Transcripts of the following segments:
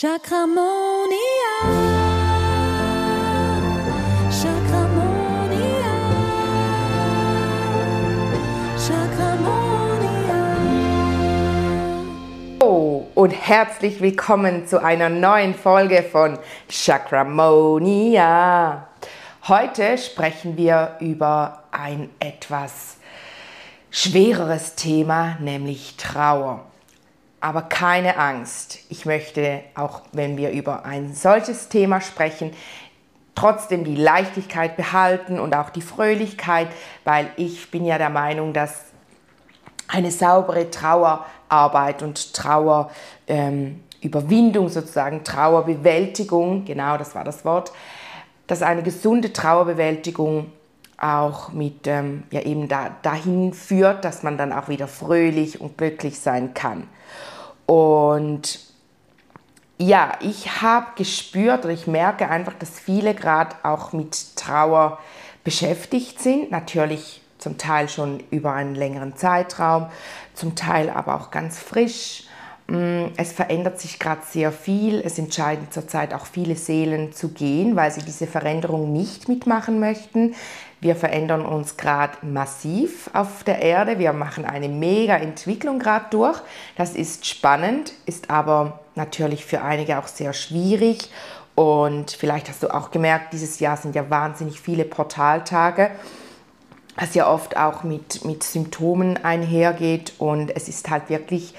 Chakramonia. Chakramonia. Chakramonia. Oh, und herzlich willkommen zu einer neuen Folge von Chakramonia. Heute sprechen wir über ein etwas schwereres Thema, nämlich Trauer. Aber keine Angst. Ich möchte, auch wenn wir über ein solches Thema sprechen, trotzdem die Leichtigkeit behalten und auch die Fröhlichkeit, weil ich bin ja der Meinung, dass eine saubere Trauerarbeit und Trauerüberwindung ähm, sozusagen, Trauerbewältigung, genau das war das Wort, dass eine gesunde Trauerbewältigung auch mit ähm, ja eben da, dahin führt, dass man dann auch wieder fröhlich und glücklich sein kann. Und ja, ich habe gespürt oder ich merke einfach, dass viele gerade auch mit Trauer beschäftigt sind. Natürlich zum Teil schon über einen längeren Zeitraum, zum Teil aber auch ganz frisch. Mm, es verändert sich gerade sehr viel. Es entscheiden zurzeit auch viele Seelen zu gehen, weil sie diese Veränderung nicht mitmachen möchten. Wir verändern uns gerade massiv auf der Erde. Wir machen eine mega Entwicklung gerade durch. Das ist spannend, ist aber natürlich für einige auch sehr schwierig. Und vielleicht hast du auch gemerkt, dieses Jahr sind ja wahnsinnig viele Portaltage, was ja oft auch mit, mit Symptomen einhergeht. Und es ist halt wirklich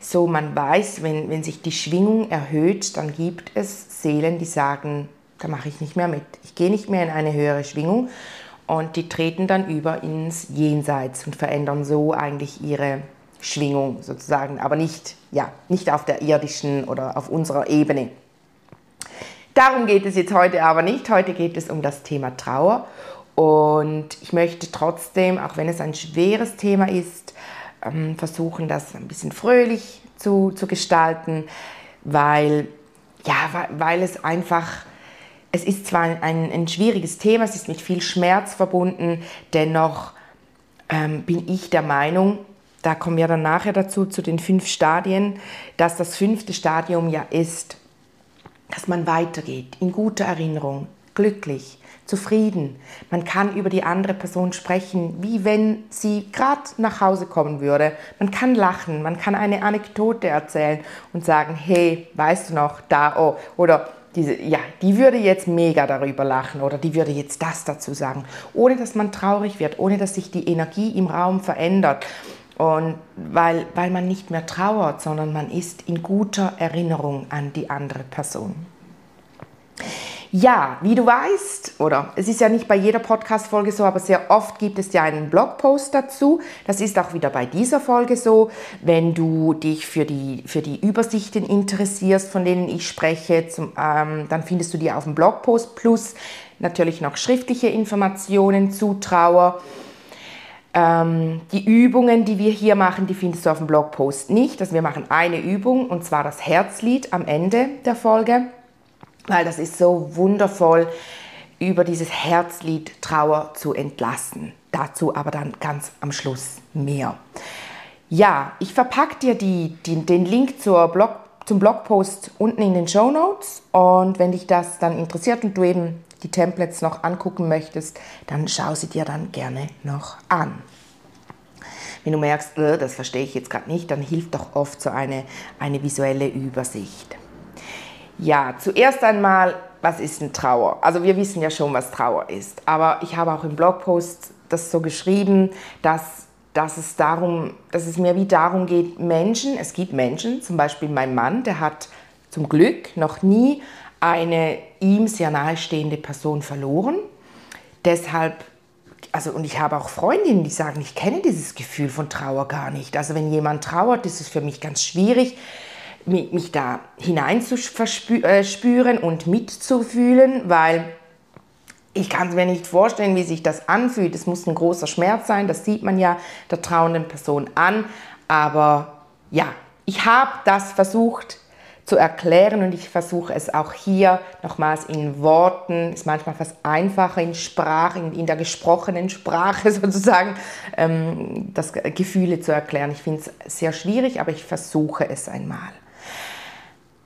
so, man weiß, wenn, wenn sich die Schwingung erhöht, dann gibt es Seelen, die sagen, da mache ich nicht mehr mit. Ich gehe nicht mehr in eine höhere Schwingung und die treten dann über ins Jenseits und verändern so eigentlich ihre Schwingung sozusagen, aber nicht, ja, nicht auf der irdischen oder auf unserer Ebene. Darum geht es jetzt heute aber nicht. Heute geht es um das Thema Trauer und ich möchte trotzdem, auch wenn es ein schweres Thema ist, ähm, versuchen, das ein bisschen fröhlich zu, zu gestalten, weil, ja, weil es einfach es ist zwar ein, ein, schwieriges Thema, es ist mit viel Schmerz verbunden, dennoch ähm, bin ich der Meinung, da kommen wir dann nachher dazu, zu den fünf Stadien, dass das fünfte Stadium ja ist, dass man weitergeht, in guter Erinnerung, glücklich, zufrieden. Man kann über die andere Person sprechen, wie wenn sie gerade nach Hause kommen würde. Man kann lachen, man kann eine Anekdote erzählen und sagen, hey, weißt du noch, da, oh, oder diese, ja, die würde jetzt mega darüber lachen oder die würde jetzt das dazu sagen, ohne dass man traurig wird, ohne dass sich die Energie im Raum verändert. Und weil, weil man nicht mehr trauert, sondern man ist in guter Erinnerung an die andere Person. Ja, wie du weißt, oder es ist ja nicht bei jeder Podcast-Folge so, aber sehr oft gibt es ja einen Blogpost dazu. Das ist auch wieder bei dieser Folge so. Wenn du dich für die, für die Übersichten interessierst, von denen ich spreche, zum, ähm, dann findest du die auf dem Blogpost plus natürlich noch schriftliche Informationen zu Trauer. Ähm, die Übungen, die wir hier machen, die findest du auf dem Blogpost nicht. Also wir machen eine Übung und zwar das Herzlied am Ende der Folge weil das ist so wundervoll, über dieses Herzlied Trauer zu entlassen. Dazu aber dann ganz am Schluss mehr. Ja, ich verpacke dir die, die, den Link zur Blog, zum Blogpost unten in den Show Notes und wenn dich das dann interessiert und du eben die Templates noch angucken möchtest, dann schau sie dir dann gerne noch an. Wenn du merkst, äh, das verstehe ich jetzt gerade nicht, dann hilft doch oft so eine, eine visuelle Übersicht. Ja, zuerst einmal, was ist ein Trauer? Also wir wissen ja schon, was Trauer ist, aber ich habe auch im Blogpost das so geschrieben, dass, dass, es darum, dass es mir wie darum geht, Menschen, es gibt Menschen, zum Beispiel mein Mann, der hat zum Glück noch nie eine ihm sehr nahestehende Person verloren. Deshalb also und ich habe auch Freundinnen, die sagen, ich kenne dieses Gefühl von Trauer gar nicht. Also wenn jemand trauert, ist es für mich ganz schwierig mich da hineinzuspüren und mitzufühlen, weil ich kann mir nicht vorstellen, wie sich das anfühlt. Es muss ein großer Schmerz sein, das sieht man ja der trauenden Person an. Aber ja, ich habe das versucht zu erklären und ich versuche es auch hier nochmals in Worten, ist manchmal fast einfacher in Sprache, in, in der gesprochenen Sprache sozusagen, ähm, das Gefühle zu erklären. Ich finde es sehr schwierig, aber ich versuche es einmal.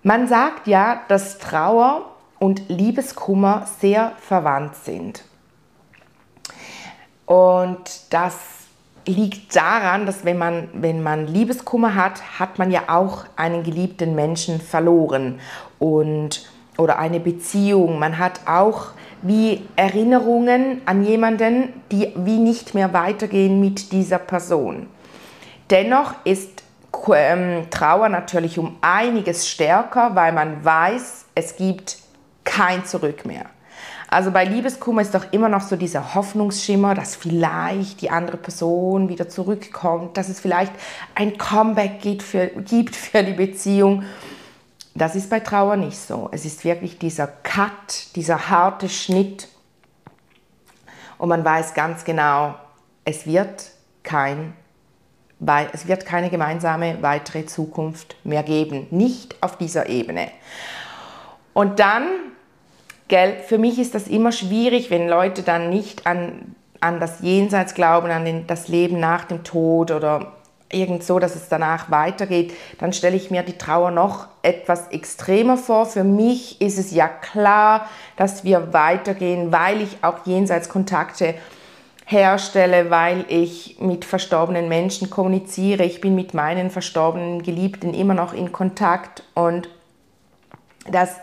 Man sagt ja, dass Trauer und Liebeskummer sehr verwandt sind. Und das liegt daran, dass wenn man, wenn man Liebeskummer hat, hat man ja auch einen geliebten Menschen verloren und, oder eine Beziehung. Man hat auch wie Erinnerungen an jemanden, die wie nicht mehr weitergehen mit dieser Person. Dennoch ist Trauer natürlich um einiges stärker, weil man weiß, es gibt kein Zurück mehr. Also bei Liebeskummer ist doch immer noch so dieser Hoffnungsschimmer, dass vielleicht die andere Person wieder zurückkommt, dass es vielleicht ein Comeback gibt für, gibt für die Beziehung. Das ist bei Trauer nicht so. Es ist wirklich dieser Cut, dieser harte Schnitt. Und man weiß ganz genau, es wird kein es wird keine gemeinsame weitere Zukunft mehr geben, nicht auf dieser Ebene. Und dann Gell, für mich ist das immer schwierig, wenn Leute dann nicht an, an das Jenseits glauben, an den, das Leben nach dem Tod oder irgend so, dass es danach weitergeht, dann stelle ich mir die Trauer noch etwas extremer vor. Für mich ist es ja klar, dass wir weitergehen, weil ich auch Jenseitskontakte herstelle, weil ich mit verstorbenen Menschen kommuniziere. Ich bin mit meinen verstorbenen Geliebten immer noch in Kontakt und das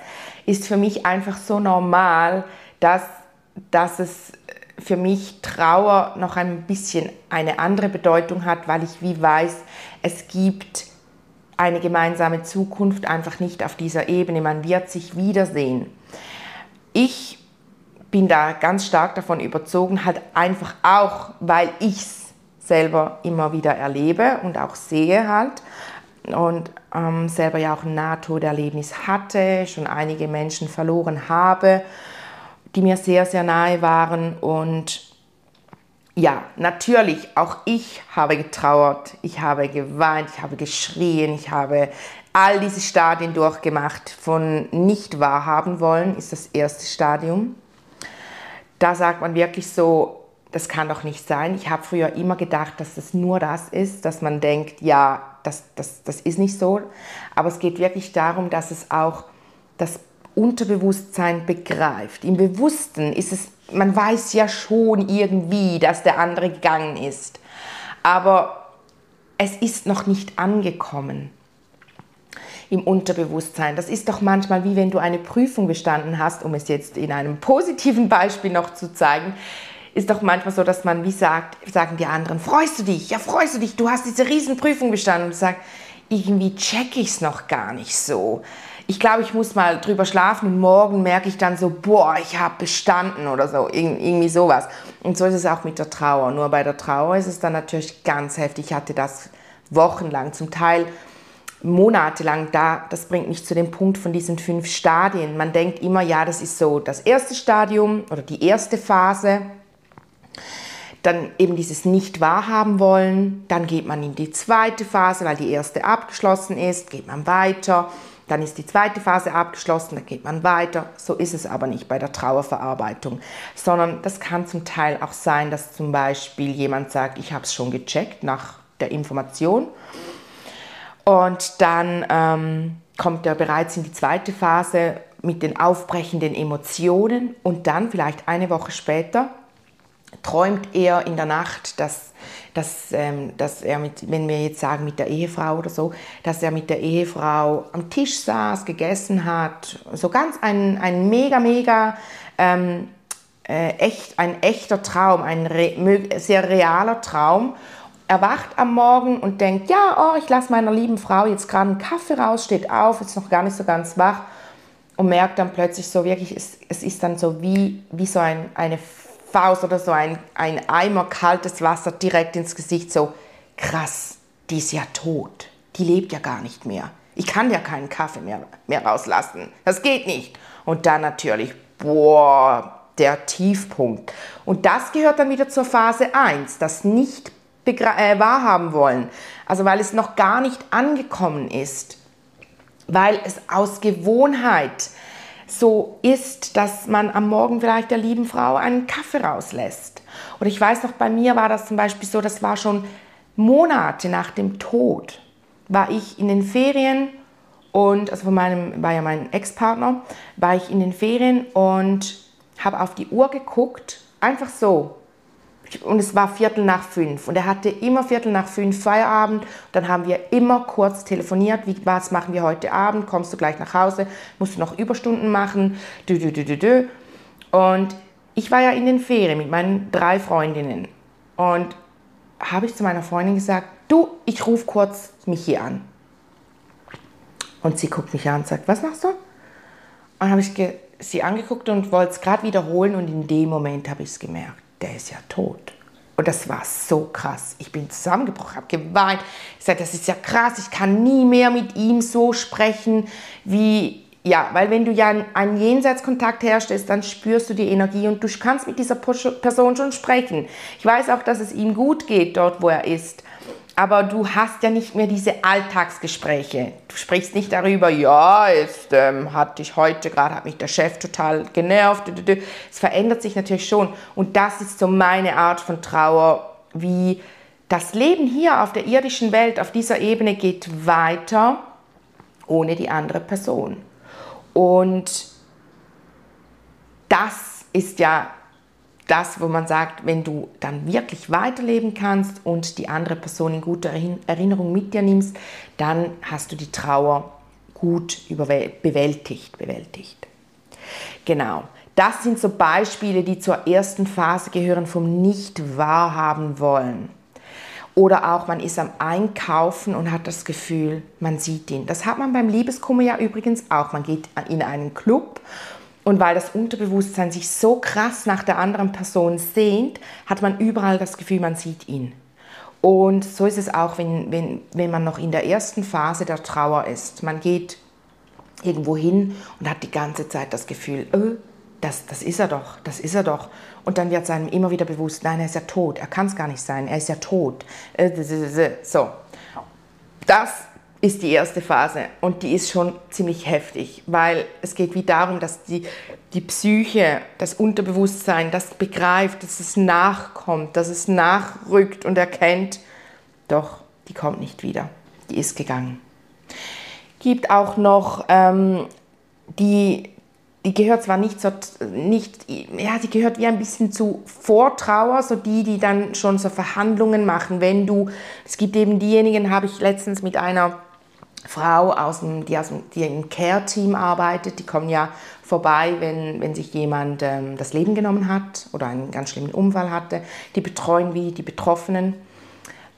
ist für mich einfach so normal, dass, dass es für mich Trauer noch ein bisschen eine andere Bedeutung hat, weil ich wie weiß, es gibt eine gemeinsame Zukunft einfach nicht auf dieser Ebene. Man wird sich wiedersehen. Ich bin da ganz stark davon überzogen, halt einfach auch, weil ich es selber immer wieder erlebe und auch sehe halt und ähm, selber ja auch ein Nahtoderlebnis hatte, schon einige Menschen verloren habe, die mir sehr, sehr nahe waren. Und ja, natürlich, auch ich habe getrauert, ich habe geweint, ich habe geschrien, ich habe all diese Stadien durchgemacht. Von nicht wahrhaben wollen ist das erste Stadium. Da sagt man wirklich so, das kann doch nicht sein. Ich habe früher immer gedacht, dass es nur das ist, dass man denkt, ja, das, das, das ist nicht so. Aber es geht wirklich darum, dass es auch das Unterbewusstsein begreift. Im Bewussten ist es, man weiß ja schon irgendwie, dass der andere gegangen ist. Aber es ist noch nicht angekommen im Unterbewusstsein. Das ist doch manchmal wie wenn du eine Prüfung bestanden hast, um es jetzt in einem positiven Beispiel noch zu zeigen ist doch manchmal so, dass man wie sagt, sagen die anderen, freust du dich? Ja, freust du dich? Du hast diese Riesenprüfung bestanden. Und sagt, irgendwie check ich es noch gar nicht so. Ich glaube, ich muss mal drüber schlafen und morgen merke ich dann so, boah, ich habe bestanden oder so, irgendwie sowas. Und so ist es auch mit der Trauer. Nur bei der Trauer ist es dann natürlich ganz heftig. Ich hatte das wochenlang, zum Teil monatelang da. Das bringt mich zu dem Punkt von diesen fünf Stadien. Man denkt immer, ja, das ist so das erste Stadium oder die erste Phase dann eben dieses nicht wahrhaben wollen, dann geht man in die zweite Phase, weil die erste abgeschlossen ist, geht man weiter, dann ist die zweite Phase abgeschlossen, dann geht man weiter. So ist es aber nicht bei der Trauerverarbeitung, sondern das kann zum Teil auch sein, dass zum Beispiel jemand sagt, ich habe es schon gecheckt nach der Information und dann ähm, kommt er bereits in die zweite Phase mit den aufbrechenden Emotionen und dann vielleicht eine Woche später träumt er in der Nacht, dass, dass, ähm, dass er mit, wenn wir jetzt sagen mit der Ehefrau oder so, dass er mit der Ehefrau am Tisch saß, gegessen hat, so ganz ein, ein mega, mega ähm, äh, echt, ein echter Traum, ein re sehr realer Traum. Er wacht am Morgen und denkt, ja, oh, ich lasse meiner lieben Frau jetzt gerade einen Kaffee raus, steht auf, ist noch gar nicht so ganz wach und merkt dann plötzlich so wirklich, es, es ist dann so wie, wie so ein, eine Faust oder so ein, ein Eimer kaltes Wasser direkt ins Gesicht, so krass, die ist ja tot, die lebt ja gar nicht mehr. Ich kann ja keinen Kaffee mehr, mehr rauslassen, das geht nicht. Und dann natürlich, boah, der Tiefpunkt. Und das gehört dann wieder zur Phase 1, das nicht äh, wahrhaben wollen. Also weil es noch gar nicht angekommen ist, weil es aus Gewohnheit so ist, dass man am Morgen vielleicht der lieben Frau einen Kaffee rauslässt. Oder ich weiß noch, bei mir war das zum Beispiel so, das war schon Monate nach dem Tod, war ich in den Ferien Und also von meinem, war ja mein Ex-Partner, war ich in den Ferien und habe auf die Uhr geguckt, einfach so. Und es war Viertel nach fünf. Und er hatte immer Viertel nach fünf Feierabend. Dann haben wir immer kurz telefoniert. Wie, was machen wir heute Abend? Kommst du gleich nach Hause? Musst du noch Überstunden machen? Dü, dü, dü, dü, dü. Und ich war ja in den Ferien mit meinen drei Freundinnen. Und habe ich zu meiner Freundin gesagt, du, ich rufe kurz mich hier an. Und sie guckt mich an und sagt, was machst du? Und habe ich sie angeguckt und wollte es gerade wiederholen und in dem Moment habe ich es gemerkt, der ist ja tot. Und das war so krass. Ich bin zusammengebrochen, habe geweint. Ich sagte, das ist ja krass, ich kann nie mehr mit ihm so sprechen, wie, ja, weil wenn du ja einen Jenseitskontakt herstellst, dann spürst du die Energie und du kannst mit dieser Person schon sprechen. Ich weiß auch, dass es ihm gut geht dort, wo er ist aber du hast ja nicht mehr diese Alltagsgespräche. Du sprichst nicht darüber, ja, jetzt ähm, hatte ich heute gerade, hat mich der Chef total genervt. Es verändert sich natürlich schon. Und das ist so meine Art von Trauer, wie das Leben hier auf der irdischen Welt, auf dieser Ebene geht weiter ohne die andere Person. Und das ist ja das, wo man sagt, wenn du dann wirklich weiterleben kannst und die andere Person in guter Erinnerung mit dir nimmst, dann hast du die Trauer gut bewältigt, bewältigt. Genau. Das sind so Beispiele, die zur ersten Phase gehören vom nicht wahrhaben wollen. Oder auch man ist am Einkaufen und hat das Gefühl, man sieht ihn. Das hat man beim Liebeskummer ja übrigens auch. Man geht in einen Club und weil das Unterbewusstsein sich so krass nach der anderen Person sehnt, hat man überall das Gefühl, man sieht ihn. Und so ist es auch, wenn, wenn, wenn man noch in der ersten Phase der Trauer ist. Man geht irgendwo hin und hat die ganze Zeit das Gefühl, oh, das, das ist er doch, das ist er doch. Und dann wird es einem immer wieder bewusst, nein, er ist ja tot, er kann es gar nicht sein, er ist ja tot. Äh, so, das ist die erste Phase und die ist schon ziemlich heftig, weil es geht wie darum, dass die, die Psyche, das Unterbewusstsein das begreift, dass es nachkommt, dass es nachrückt und erkennt, doch, die kommt nicht wieder, die ist gegangen. Gibt auch noch ähm, die, die gehört zwar nicht so, nicht, ja, die gehört wie ein bisschen zu Vortrauer, so die, die dann schon so Verhandlungen machen, wenn du, es gibt eben diejenigen, habe ich letztens mit einer Frau, aus dem, die, aus dem, die im Care-Team arbeitet, die kommen ja vorbei, wenn, wenn sich jemand ähm, das Leben genommen hat oder einen ganz schlimmen Unfall hatte. Die betreuen wie die Betroffenen.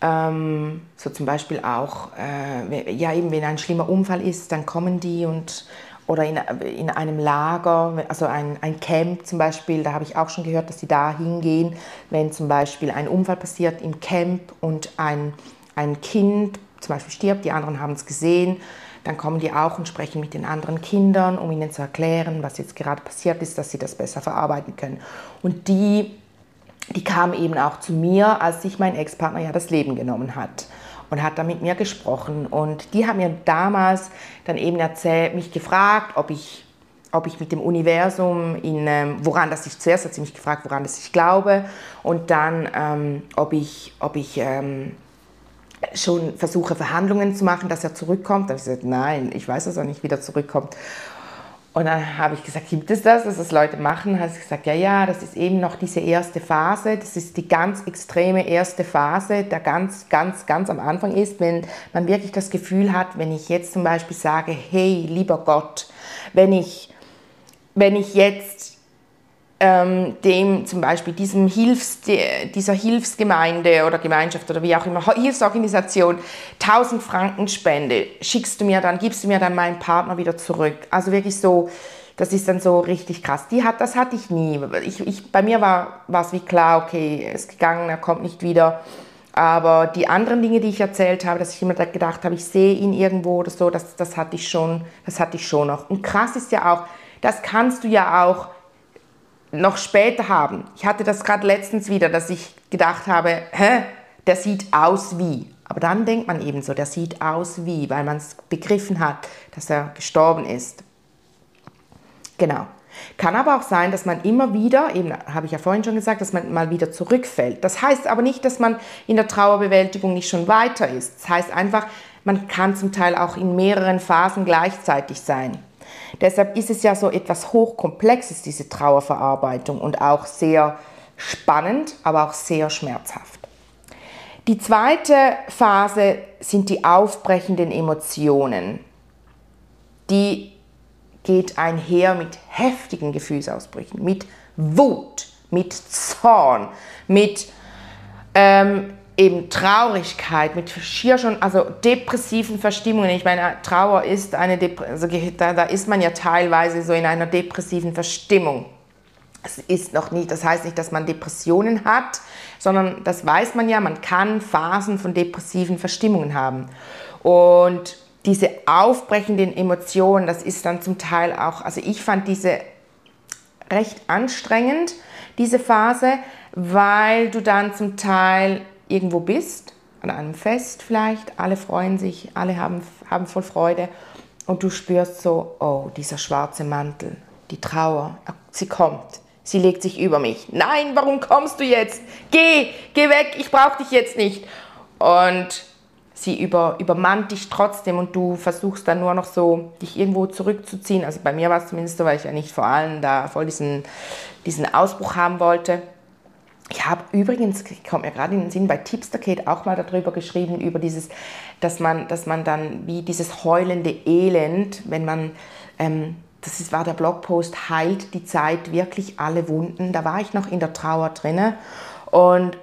Ähm, so zum Beispiel auch, äh, ja eben, wenn ein schlimmer Unfall ist, dann kommen die und oder in, in einem Lager, also ein, ein Camp zum Beispiel, da habe ich auch schon gehört, dass sie da hingehen, wenn zum Beispiel ein Unfall passiert im Camp und ein, ein Kind zum Beispiel stirbt, die anderen haben es gesehen, dann kommen die auch und sprechen mit den anderen Kindern, um ihnen zu erklären, was jetzt gerade passiert ist, dass sie das besser verarbeiten können. Und die, die kam eben auch zu mir, als sich mein Ex-Partner ja das Leben genommen hat und hat da mit mir gesprochen. Und die haben mir damals dann eben erzählt, mich gefragt, ob ich ob ich mit dem Universum, in, ähm, woran das ich zuerst hat sie mich gefragt, woran das ich glaube und dann, ähm, ob ich, ob ich ähm, schon versuche, Verhandlungen zu machen, dass er zurückkommt. Da habe ich gesagt, nein, ich weiß, dass er nicht wieder zurückkommt. Und dann habe ich gesagt, gibt es das, dass das Leute machen? Habe ich gesagt, ja, ja, das ist eben noch diese erste Phase. Das ist die ganz extreme erste Phase, der ganz, ganz, ganz am Anfang ist, wenn man wirklich das Gefühl hat, wenn ich jetzt zum Beispiel sage, hey, lieber Gott, wenn ich, wenn ich jetzt ähm, dem zum Beispiel diesem Hilfs, dieser Hilfsgemeinde oder Gemeinschaft oder wie auch immer, Hilfsorganisation 1000 Franken spende, schickst du mir dann, gibst du mir dann meinen Partner wieder zurück. Also wirklich so, das ist dann so richtig krass. Die hat, das hatte ich nie. Ich, ich, bei mir war, es wie klar, okay, ist gegangen, er kommt nicht wieder. Aber die anderen Dinge, die ich erzählt habe, dass ich immer gedacht habe, ich sehe ihn irgendwo oder so, das, das, hatte ich schon, das hatte ich schon noch. Und krass ist ja auch, das kannst du ja auch noch später haben. Ich hatte das gerade letztens wieder, dass ich gedacht habe, hä, der sieht aus wie. Aber dann denkt man eben so, der sieht aus wie, weil man es begriffen hat, dass er gestorben ist. Genau. Kann aber auch sein, dass man immer wieder, eben habe ich ja vorhin schon gesagt, dass man mal wieder zurückfällt. Das heißt aber nicht, dass man in der Trauerbewältigung nicht schon weiter ist. Das heißt einfach, man kann zum Teil auch in mehreren Phasen gleichzeitig sein. Deshalb ist es ja so etwas Hochkomplexes, diese Trauerverarbeitung und auch sehr spannend, aber auch sehr schmerzhaft. Die zweite Phase sind die aufbrechenden Emotionen. Die geht einher mit heftigen Gefühlsausbrüchen, mit Wut, mit Zorn, mit ähm, eben Traurigkeit, mit schier schon, also depressiven Verstimmungen. Ich meine, Trauer ist eine, Dep also da, da ist man ja teilweise so in einer depressiven Verstimmung. Es ist noch nicht, das heißt nicht, dass man Depressionen hat, sondern das weiß man ja, man kann Phasen von depressiven Verstimmungen haben. Und diese aufbrechenden Emotionen, das ist dann zum Teil auch, also ich fand diese recht anstrengend, diese Phase, weil du dann zum Teil irgendwo bist, an einem Fest vielleicht, alle freuen sich, alle haben, haben voll Freude und du spürst so, oh, dieser schwarze Mantel, die Trauer, sie kommt, sie legt sich über mich. Nein, warum kommst du jetzt? Geh, geh weg, ich brauche dich jetzt nicht. Und sie über, übermannt dich trotzdem und du versuchst dann nur noch so, dich irgendwo zurückzuziehen. Also bei mir war es zumindest so, weil ich ja nicht vor allem da voll diesen, diesen Ausbruch haben wollte. Ich habe übrigens, kommt mir gerade in den Sinn, bei Tipster-Kate auch mal darüber geschrieben, über dieses, dass man, dass man dann wie dieses heulende Elend, wenn man, ähm, das ist, war der Blogpost, heilt die Zeit wirklich alle Wunden. Da war ich noch in der Trauer drinne und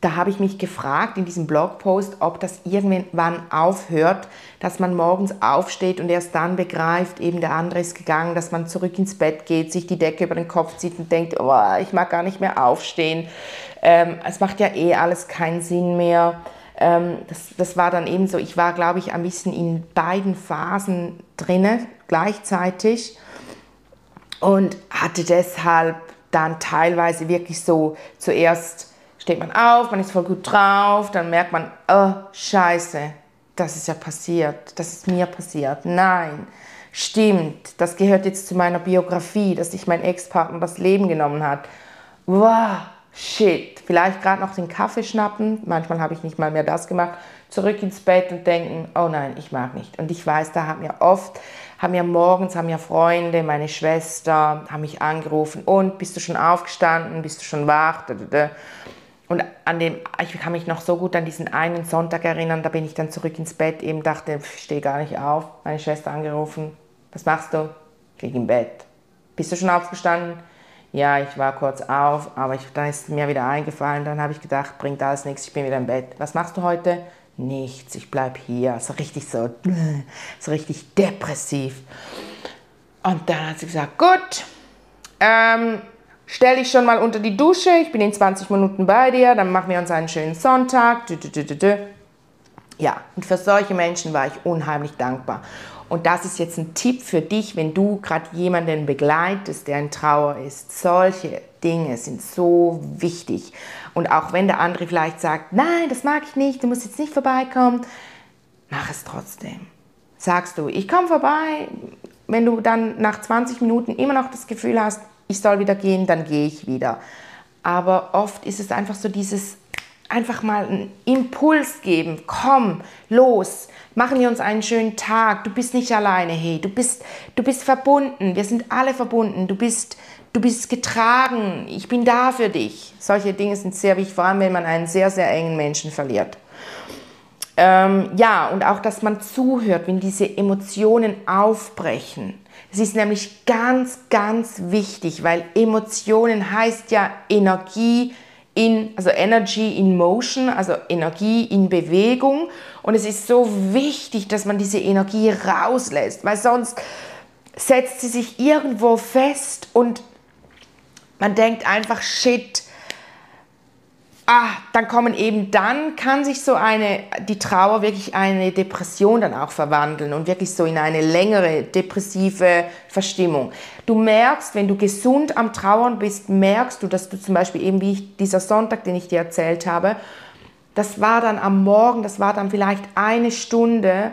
da habe ich mich gefragt in diesem Blogpost, ob das irgendwann aufhört, dass man morgens aufsteht und erst dann begreift, eben der andere ist gegangen, dass man zurück ins Bett geht, sich die Decke über den Kopf zieht und denkt, oh, ich mag gar nicht mehr aufstehen. Ähm, es macht ja eh alles keinen Sinn mehr. Ähm, das, das war dann eben so, ich war, glaube ich, ein bisschen in beiden Phasen drinne gleichzeitig und hatte deshalb dann teilweise wirklich so zuerst steht man auf, man ist voll gut drauf, dann merkt man, oh, scheiße, das ist ja passiert, das ist mir passiert. Nein, stimmt, das gehört jetzt zu meiner Biografie, dass sich mein Ex-Partner das Leben genommen hat. Wow, shit, vielleicht gerade noch den Kaffee schnappen, manchmal habe ich nicht mal mehr das gemacht, zurück ins Bett und denken, oh nein, ich mag nicht. Und ich weiß, da haben ja oft, haben ja morgens, haben ja Freunde, meine Schwester, haben mich angerufen und bist du schon aufgestanden, bist du schon wach? Und an dem, ich kann mich noch so gut an diesen einen Sonntag erinnern, da bin ich dann zurück ins Bett, eben dachte, ich stehe gar nicht auf, meine Schwester angerufen, was machst du? Ich liege im Bett. Bist du schon aufgestanden? Ja, ich war kurz auf, aber ich, da ist mir wieder eingefallen, dann habe ich gedacht, bringt alles nichts, ich bin wieder im Bett. Was machst du heute? Nichts, ich bleibe hier. So richtig so, so richtig depressiv. Und dann hat sie gesagt, gut, ähm, stell dich schon mal unter die Dusche, ich bin in 20 Minuten bei dir, dann machen wir uns einen schönen Sonntag. Ja, und für solche Menschen war ich unheimlich dankbar. Und das ist jetzt ein Tipp für dich, wenn du gerade jemanden begleitest, der in Trauer ist. Solche Dinge sind so wichtig. Und auch wenn der andere vielleicht sagt, nein, das mag ich nicht, du musst jetzt nicht vorbeikommen, mach es trotzdem. Sagst du, ich komme vorbei, wenn du dann nach 20 Minuten immer noch das Gefühl hast, ich soll wieder gehen, dann gehe ich wieder. Aber oft ist es einfach so dieses, einfach mal einen Impuls geben, komm, los, machen wir uns einen schönen Tag, du bist nicht alleine, hey, du bist, du bist verbunden, wir sind alle verbunden, du bist, du bist getragen, ich bin da für dich. Solche Dinge sind sehr wichtig, vor allem wenn man einen sehr, sehr engen Menschen verliert. Ähm, ja, und auch, dass man zuhört, wenn diese Emotionen aufbrechen. Es ist nämlich ganz, ganz wichtig, weil Emotionen heißt ja Energie in, also Energy in Motion, also Energie in Bewegung. Und es ist so wichtig, dass man diese Energie rauslässt, weil sonst setzt sie sich irgendwo fest und man denkt einfach, shit, ah, dann kommen eben dann, kann sich so eine, die Trauer wirklich eine Depression dann auch verwandeln und wirklich so in eine längere depressive Verstimmung. Du merkst, wenn du gesund am Trauern bist, merkst du, dass du zum Beispiel eben wie ich, dieser Sonntag, den ich dir erzählt habe, das war dann am Morgen, das war dann vielleicht eine Stunde,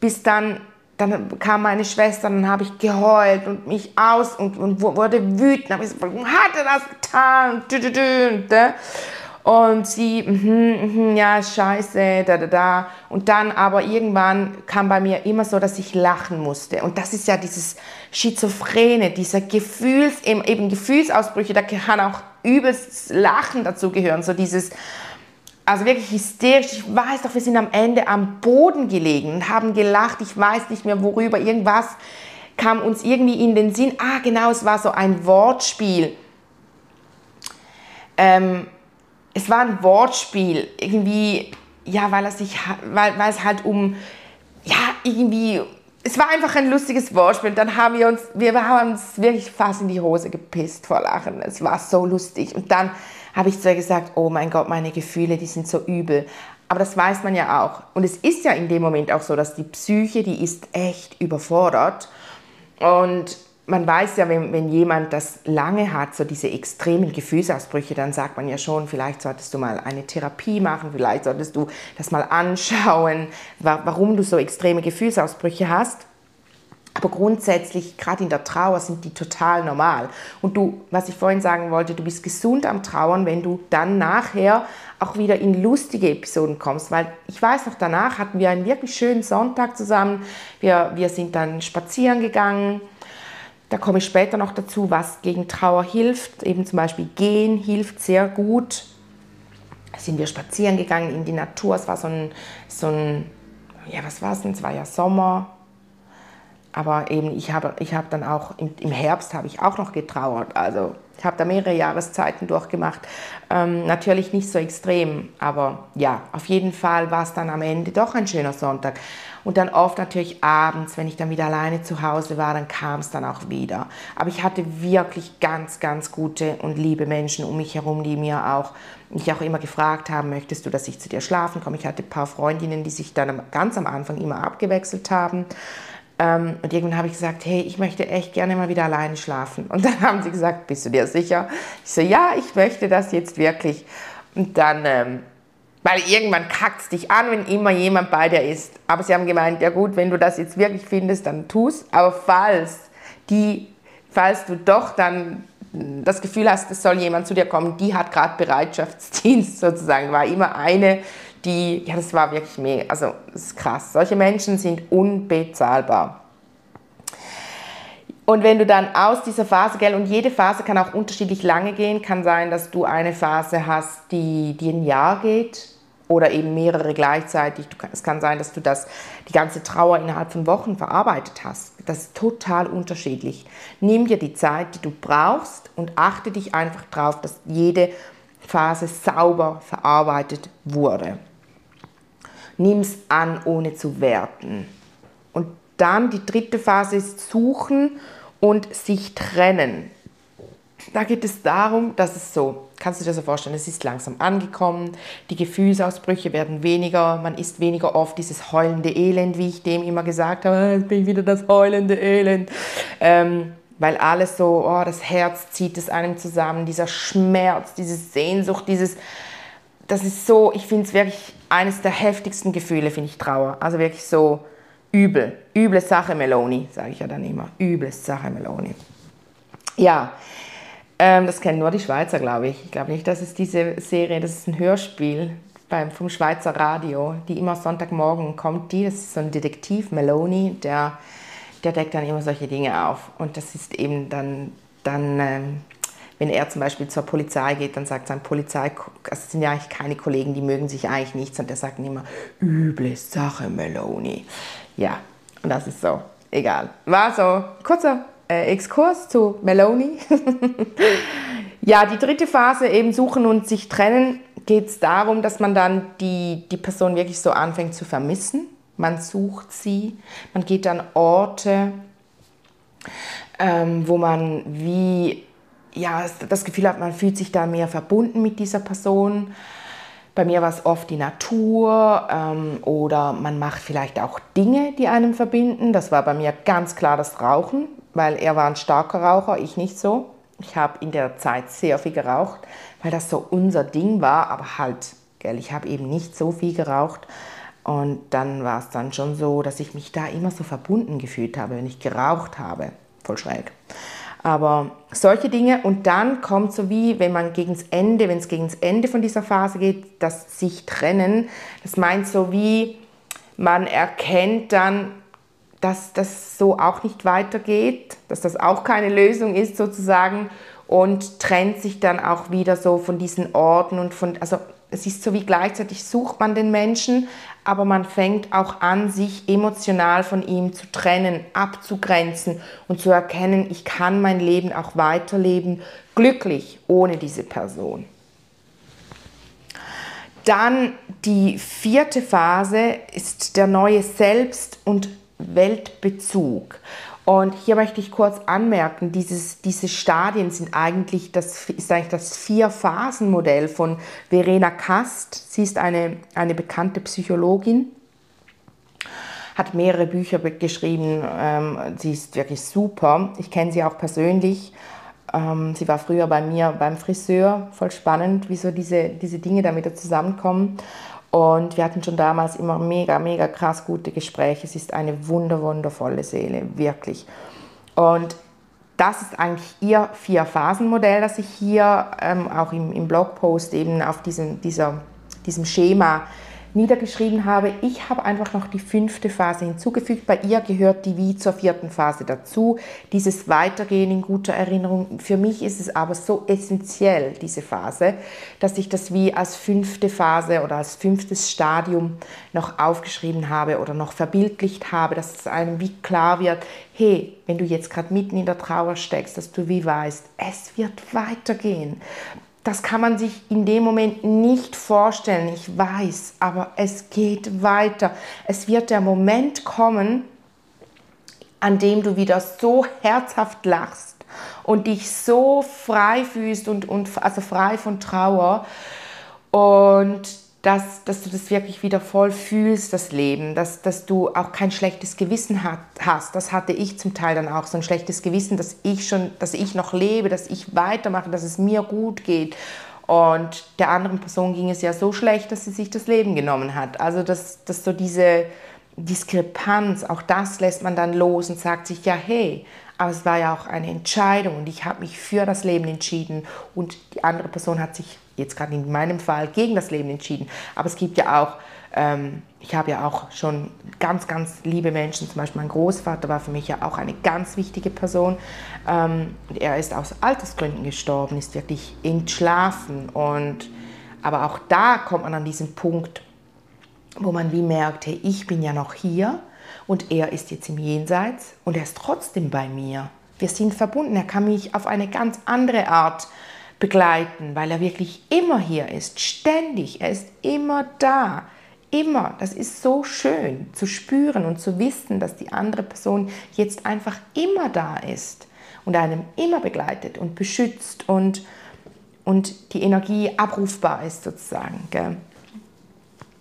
bis dann dann kam meine Schwester, dann habe ich geheult und mich aus und, und wurde wütend. Ich gesagt, warum hat er das getan? Und sie, mm, mm, ja, scheiße, da, da, da. Und dann aber irgendwann kam bei mir immer so, dass ich lachen musste. Und das ist ja dieses Schizophrene, dieser Gefühls, eben Gefühlsausbrüche, da kann auch übelst Lachen dazu gehören. So dieses, also wirklich hysterisch. Ich weiß doch, wir sind am Ende am Boden gelegen und haben gelacht. Ich weiß nicht mehr worüber. Irgendwas kam uns irgendwie in den Sinn. Ah, genau, es war so ein Wortspiel. Ähm, es war ein Wortspiel. Irgendwie, ja, weil, er sich, weil, weil es halt um, ja, irgendwie, es war einfach ein lustiges Wortspiel. Und dann haben wir uns, wir haben uns wirklich fast in die Hose gepisst vor Lachen. Es war so lustig. Und dann habe ich ihr gesagt, oh mein Gott, meine Gefühle, die sind so übel. Aber das weiß man ja auch. Und es ist ja in dem Moment auch so, dass die Psyche, die ist echt überfordert. Und man weiß ja, wenn, wenn jemand das lange hat, so diese extremen Gefühlsausbrüche, dann sagt man ja schon, vielleicht solltest du mal eine Therapie machen, vielleicht solltest du das mal anschauen, warum du so extreme Gefühlsausbrüche hast. Aber grundsätzlich, gerade in der Trauer, sind die total normal. Und du, was ich vorhin sagen wollte, du bist gesund am Trauern, wenn du dann nachher auch wieder in lustige Episoden kommst. Weil ich weiß noch, danach hatten wir einen wirklich schönen Sonntag zusammen. Wir, wir sind dann spazieren gegangen. Da komme ich später noch dazu, was gegen Trauer hilft. Eben zum Beispiel gehen hilft sehr gut. Da sind wir spazieren gegangen in die Natur. Es war so ein, so ein ja, was war es denn? Es war ja Sommer aber eben, ich habe ich hab dann auch, im, im Herbst habe ich auch noch getrauert. Also ich habe da mehrere Jahreszeiten durchgemacht. Ähm, natürlich nicht so extrem, aber ja, auf jeden Fall war es dann am Ende doch ein schöner Sonntag. Und dann oft natürlich abends, wenn ich dann wieder alleine zu Hause war, dann kam es dann auch wieder. Aber ich hatte wirklich ganz, ganz gute und liebe Menschen um mich herum, die mir auch, mich auch immer gefragt haben, möchtest du, dass ich zu dir schlafen komme? Ich hatte ein paar Freundinnen, die sich dann ganz am Anfang immer abgewechselt haben. Ähm, und irgendwann habe ich gesagt, hey, ich möchte echt gerne mal wieder alleine schlafen. Und dann haben sie gesagt, bist du dir sicher? Ich so, ja, ich möchte das jetzt wirklich. Und dann, ähm, weil irgendwann kackt es dich an, wenn immer jemand bei dir ist. Aber sie haben gemeint, ja gut, wenn du das jetzt wirklich findest, dann tu's. Aber falls die, falls du doch dann das Gefühl hast, es soll jemand zu dir kommen, die hat gerade Bereitschaftsdienst sozusagen, war immer eine, die, ja, das war wirklich mega, also das ist krass. Solche Menschen sind unbezahlbar. Und wenn du dann aus dieser Phase, gell, und jede Phase kann auch unterschiedlich lange gehen, kann sein, dass du eine Phase hast, die, die ein Jahr geht oder eben mehrere gleichzeitig. Es kann sein, dass du das, die ganze Trauer innerhalb von Wochen verarbeitet hast. Das ist total unterschiedlich. Nimm dir die Zeit, die du brauchst und achte dich einfach darauf, dass jede Phase sauber verarbeitet wurde nimm es an, ohne zu werten. Und dann die dritte Phase ist suchen und sich trennen. Da geht es darum, dass es so, kannst du dir so vorstellen, es ist langsam angekommen, die Gefühlsausbrüche werden weniger, man ist weniger oft dieses heulende Elend, wie ich dem immer gesagt habe, ah, jetzt bin ich wieder das heulende Elend. Ähm, weil alles so, oh, das Herz zieht es einem zusammen, dieser Schmerz, diese Sehnsucht, dieses, das ist so, ich finde es wirklich eines der heftigsten Gefühle, finde ich Trauer. Also wirklich so übel, üble Sache Meloni, sage ich ja dann immer. Üble Sache Meloni. Ja, ähm, das kennen nur die Schweizer, glaube ich. Ich glaube nicht, dass es diese Serie, das ist ein Hörspiel beim, vom Schweizer Radio, die immer Sonntagmorgen kommt. Die, das ist so ein Detektiv, Meloni, der, der deckt dann immer solche Dinge auf. Und das ist eben dann, dann ähm, wenn er zum Beispiel zur Polizei geht, dann sagt sein Polizei, also es sind ja eigentlich keine Kollegen, die mögen sich eigentlich nicht, sondern der sagt immer, üble Sache, Meloni. Ja, und das ist so, egal. War so kurzer äh, Exkurs zu Meloni. ja, die dritte Phase, eben suchen und sich trennen, geht es darum, dass man dann die, die Person wirklich so anfängt zu vermissen. Man sucht sie, man geht an Orte, ähm, wo man wie ja, das Gefühl hat, man fühlt sich da mehr verbunden mit dieser Person. Bei mir war es oft die Natur ähm, oder man macht vielleicht auch Dinge, die einem verbinden. Das war bei mir ganz klar das Rauchen, weil er war ein starker Raucher, ich nicht so. Ich habe in der Zeit sehr viel geraucht, weil das so unser Ding war, aber halt, gell, ich habe eben nicht so viel geraucht. Und dann war es dann schon so, dass ich mich da immer so verbunden gefühlt habe, wenn ich geraucht habe. Voll schräg. Aber solche Dinge und dann kommt so wie, wenn man gegen das Ende, wenn es gegen das Ende von dieser Phase geht, das sich trennen. Das meint so wie, man erkennt dann, dass das so auch nicht weitergeht, dass das auch keine Lösung ist sozusagen und trennt sich dann auch wieder so von diesen Orten und von, also es ist so wie gleichzeitig sucht man den Menschen, aber man fängt auch an, sich emotional von ihm zu trennen, abzugrenzen und zu erkennen, ich kann mein Leben auch weiterleben, glücklich ohne diese Person. Dann die vierte Phase ist der neue Selbst- und Weltbezug. Und hier möchte ich kurz anmerken, dieses, diese Stadien sind eigentlich das, ist eigentlich das Vier-Phasen-Modell von Verena Kast. Sie ist eine, eine bekannte Psychologin, hat mehrere Bücher geschrieben. Ähm, sie ist wirklich super. Ich kenne sie auch persönlich. Ähm, sie war früher bei mir beim Friseur. Voll spannend, wie so diese, diese Dinge da wieder zusammenkommen. Und wir hatten schon damals immer mega, mega krass gute Gespräche. Es ist eine wunder, wundervolle Seele, wirklich. Und das ist eigentlich ihr Vier-Phasen-Modell, das ich hier ähm, auch im, im Blogpost eben auf diesem, dieser, diesem Schema niedergeschrieben habe. Ich habe einfach noch die fünfte Phase hinzugefügt. Bei ihr gehört die wie zur vierten Phase dazu. Dieses Weitergehen in guter Erinnerung. Für mich ist es aber so essentiell, diese Phase, dass ich das wie als fünfte Phase oder als fünftes Stadium noch aufgeschrieben habe oder noch verbildlicht habe, dass es einem wie klar wird, hey, wenn du jetzt gerade mitten in der Trauer steckst, dass du wie weißt, es wird weitergehen das kann man sich in dem Moment nicht vorstellen. Ich weiß, aber es geht weiter. Es wird der Moment kommen, an dem du wieder so herzhaft lachst und dich so frei fühlst und, und also frei von Trauer und dass, dass du das wirklich wieder voll fühlst, das Leben, dass, dass du auch kein schlechtes Gewissen hat, hast. Das hatte ich zum Teil dann auch, so ein schlechtes Gewissen, dass ich schon, dass ich noch lebe, dass ich weitermache, dass es mir gut geht. Und der anderen Person ging es ja so schlecht, dass sie sich das Leben genommen hat. Also dass, dass so diese Diskrepanz, auch das lässt man dann los und sagt sich, ja, hey, aber es war ja auch eine Entscheidung und ich habe mich für das Leben entschieden und die andere Person hat sich jetzt gerade in meinem Fall gegen das Leben entschieden. Aber es gibt ja auch, ähm, ich habe ja auch schon ganz, ganz liebe Menschen, zum Beispiel mein Großvater war für mich ja auch eine ganz wichtige Person. Ähm, er ist aus Altersgründen gestorben, ist wirklich entschlafen. Und, aber auch da kommt man an diesen Punkt, wo man wie merkt, hey, ich bin ja noch hier und er ist jetzt im Jenseits und er ist trotzdem bei mir. Wir sind verbunden, er kann mich auf eine ganz andere Art begleiten, weil er wirklich immer hier ist, ständig, er ist immer da, immer. Das ist so schön zu spüren und zu wissen, dass die andere Person jetzt einfach immer da ist und einem immer begleitet und beschützt und, und die Energie abrufbar ist sozusagen. Gell?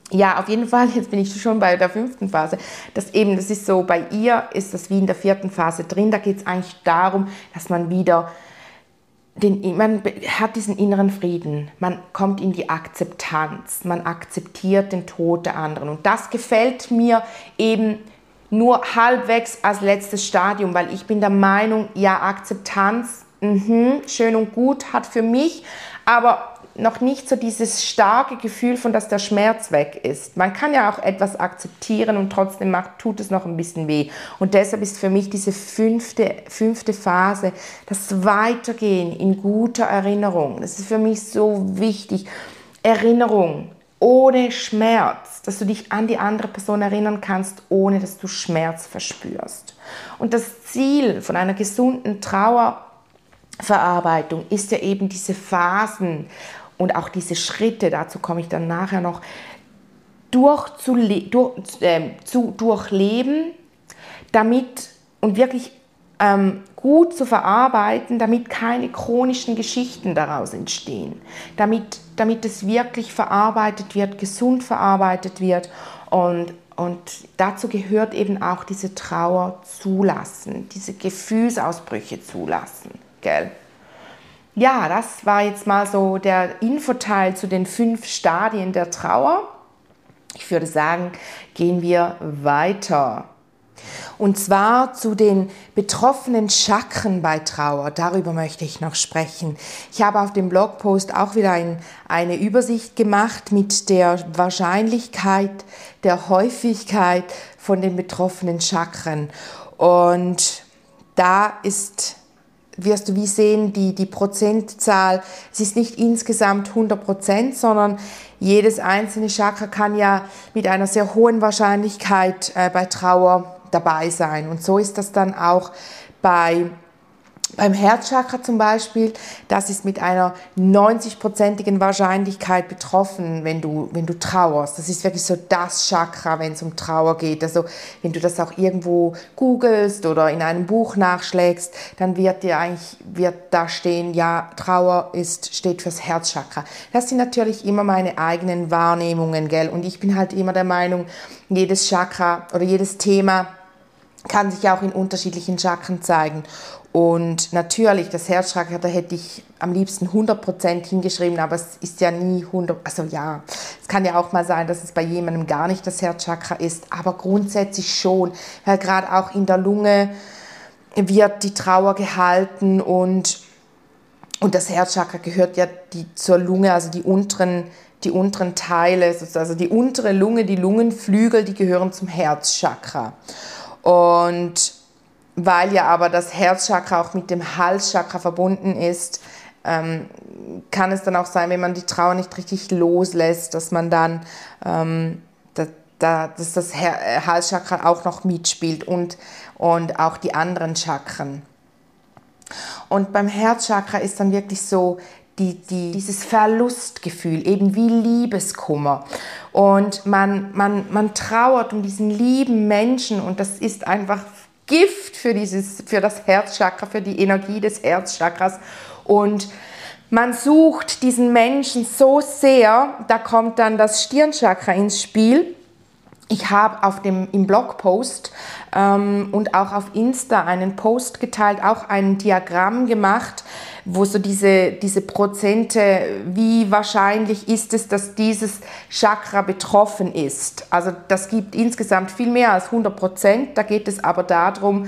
Ja, auf jeden Fall, jetzt bin ich schon bei der fünften Phase. Das eben, das ist so, bei ihr ist das wie in der vierten Phase drin. Da geht es eigentlich darum, dass man wieder den, man hat diesen inneren Frieden, man kommt in die Akzeptanz, man akzeptiert den Tod der anderen. Und das gefällt mir eben nur halbwegs als letztes Stadium, weil ich bin der Meinung, ja, Akzeptanz, mh, schön und gut, hat für mich. Aber noch nicht so dieses starke Gefühl von, dass der Schmerz weg ist. Man kann ja auch etwas akzeptieren und trotzdem macht, tut es noch ein bisschen weh. Und deshalb ist für mich diese fünfte, fünfte Phase, das Weitergehen in guter Erinnerung, das ist für mich so wichtig. Erinnerung ohne Schmerz, dass du dich an die andere Person erinnern kannst, ohne dass du Schmerz verspürst. Und das Ziel von einer gesunden Trauerverarbeitung ist ja eben diese Phasen und auch diese Schritte, dazu komme ich dann nachher noch, durchzule durch, äh, zu durchleben, damit und wirklich ähm, gut zu verarbeiten, damit keine chronischen Geschichten daraus entstehen, damit, damit es wirklich verarbeitet wird, gesund verarbeitet wird und, und dazu gehört eben auch diese Trauer zulassen, diese Gefühlsausbrüche zulassen. Gell? Ja, das war jetzt mal so der Infoteil zu den fünf Stadien der Trauer. Ich würde sagen, gehen wir weiter. Und zwar zu den betroffenen Chakren bei Trauer. Darüber möchte ich noch sprechen. Ich habe auf dem Blogpost auch wieder ein, eine Übersicht gemacht mit der Wahrscheinlichkeit, der Häufigkeit von den betroffenen Chakren. Und da ist wirst du wie sehen, die, die Prozentzahl, es ist nicht insgesamt 100 Prozent, sondern jedes einzelne Chakra kann ja mit einer sehr hohen Wahrscheinlichkeit äh, bei Trauer dabei sein. Und so ist das dann auch bei beim Herzchakra zum Beispiel, das ist mit einer 90-prozentigen Wahrscheinlichkeit betroffen, wenn du, wenn du trauerst. Das ist wirklich so das Chakra, wenn es um Trauer geht. Also wenn du das auch irgendwo googelst oder in einem Buch nachschlägst, dann wird dir eigentlich wird da stehen, ja, Trauer ist, steht fürs Herzchakra. Das sind natürlich immer meine eigenen Wahrnehmungen, gell? Und ich bin halt immer der Meinung, jedes Chakra oder jedes Thema kann sich auch in unterschiedlichen Chakren zeigen. Und natürlich, das Herzchakra, da hätte ich am liebsten 100% hingeschrieben, aber es ist ja nie 100%, also ja, es kann ja auch mal sein, dass es bei jemandem gar nicht das Herzchakra ist, aber grundsätzlich schon, weil gerade auch in der Lunge wird die Trauer gehalten und, und das Herzchakra gehört ja die, zur Lunge, also die unteren, die unteren Teile, also die untere Lunge, die Lungenflügel, die gehören zum Herzchakra. Und weil ja aber das Herzchakra auch mit dem Halschakra verbunden ist, ähm, kann es dann auch sein, wenn man die Trauer nicht richtig loslässt, dass man dann, ähm, da, da, dass das Her äh, Halschakra auch noch mitspielt und, und auch die anderen Chakren. Und beim Herzchakra ist dann wirklich so die, die, dieses Verlustgefühl, eben wie Liebeskummer. Und man, man, man trauert um diesen lieben Menschen und das ist einfach Gift für, dieses, für das Herzchakra, für die Energie des Herzchakras. Und man sucht diesen Menschen so sehr, da kommt dann das Stirnchakra ins Spiel. Ich habe auf dem im Blogpost ähm, und auch auf Insta einen Post geteilt, auch ein Diagramm gemacht, wo so diese, diese Prozente, wie wahrscheinlich ist es, dass dieses Chakra betroffen ist. Also das gibt insgesamt viel mehr als 100 Prozent. Da geht es aber darum,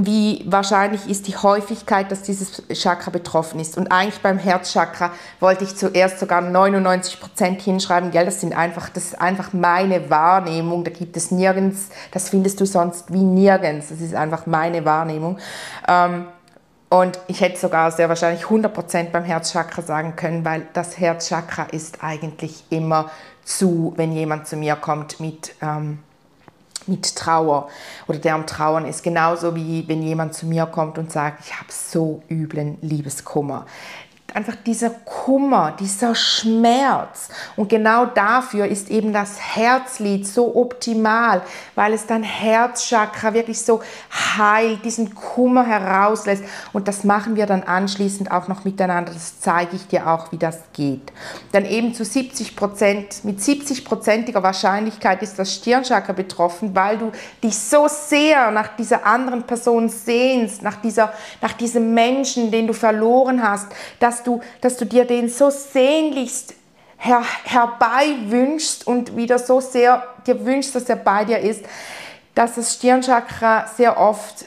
wie wahrscheinlich ist die Häufigkeit, dass dieses Chakra betroffen ist. Und eigentlich beim Herzchakra wollte ich zuerst sogar 99 Prozent hinschreiben, gell, das sind einfach, das ist einfach meine Wahrnehmung, da gibt es nirgends, das findest du sonst wie nirgends, das ist einfach meine Wahrnehmung. Ähm, und ich hätte sogar sehr wahrscheinlich 100% beim Herzchakra sagen können, weil das Herzchakra ist eigentlich immer zu, wenn jemand zu mir kommt mit, ähm, mit Trauer oder der am Trauern ist. Genauso wie wenn jemand zu mir kommt und sagt, ich habe so üblen Liebeskummer einfach dieser Kummer, dieser Schmerz. Und genau dafür ist eben das Herzlied so optimal, weil es dein Herzchakra wirklich so heilt, diesen Kummer herauslässt. Und das machen wir dann anschließend auch noch miteinander. Das zeige ich dir auch, wie das geht. Dann eben zu 70 Prozent, mit 70-prozentiger Wahrscheinlichkeit ist das Stirnchakra betroffen, weil du dich so sehr nach dieser anderen Person sehnst, nach, dieser, nach diesem Menschen, den du verloren hast, dass dass du, dass du dir den so sehnlichst her, herbei wünschst und wieder so sehr dir wünschst, dass er bei dir ist, dass das Stirnchakra sehr oft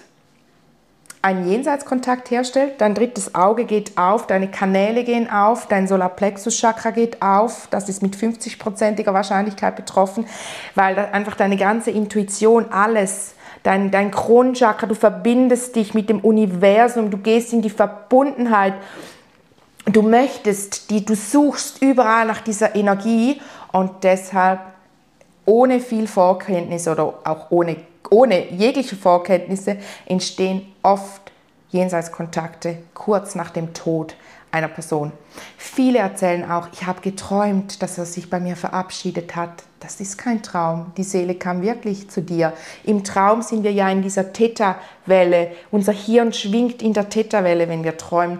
einen Jenseitskontakt herstellt, dein drittes Auge geht auf, deine Kanäle gehen auf, dein Solarplexus-Chakra geht auf, das ist mit 50-prozentiger Wahrscheinlichkeit betroffen, weil einfach deine ganze Intuition, alles, dein, dein Kronchakra, du verbindest dich mit dem Universum, du gehst in die Verbundenheit du möchtest, die du suchst überall nach dieser Energie und deshalb ohne viel Vorkenntnis oder auch ohne, ohne jegliche Vorkenntnisse entstehen oft Jenseitskontakte kurz nach dem Tod einer Person. Viele erzählen auch, ich habe geträumt, dass er sich bei mir verabschiedet hat. Das ist kein Traum. Die Seele kam wirklich zu dir. Im Traum sind wir ja in dieser Theta-Welle. Unser Hirn schwingt in der Theta-Welle, wenn wir träumen.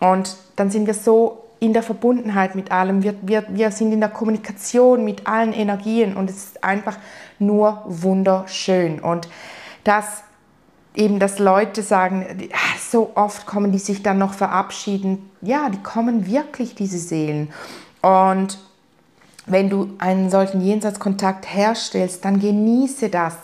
Und dann sind wir so in der Verbundenheit mit allem. Wir, wir, wir sind in der Kommunikation mit allen Energien und es ist einfach nur wunderschön. Und das eben, dass Leute sagen, ah, so oft kommen die sich dann noch verabschieden. Ja, die kommen wirklich, diese Seelen. Und wenn du einen solchen Jenseitskontakt herstellst, dann genieße das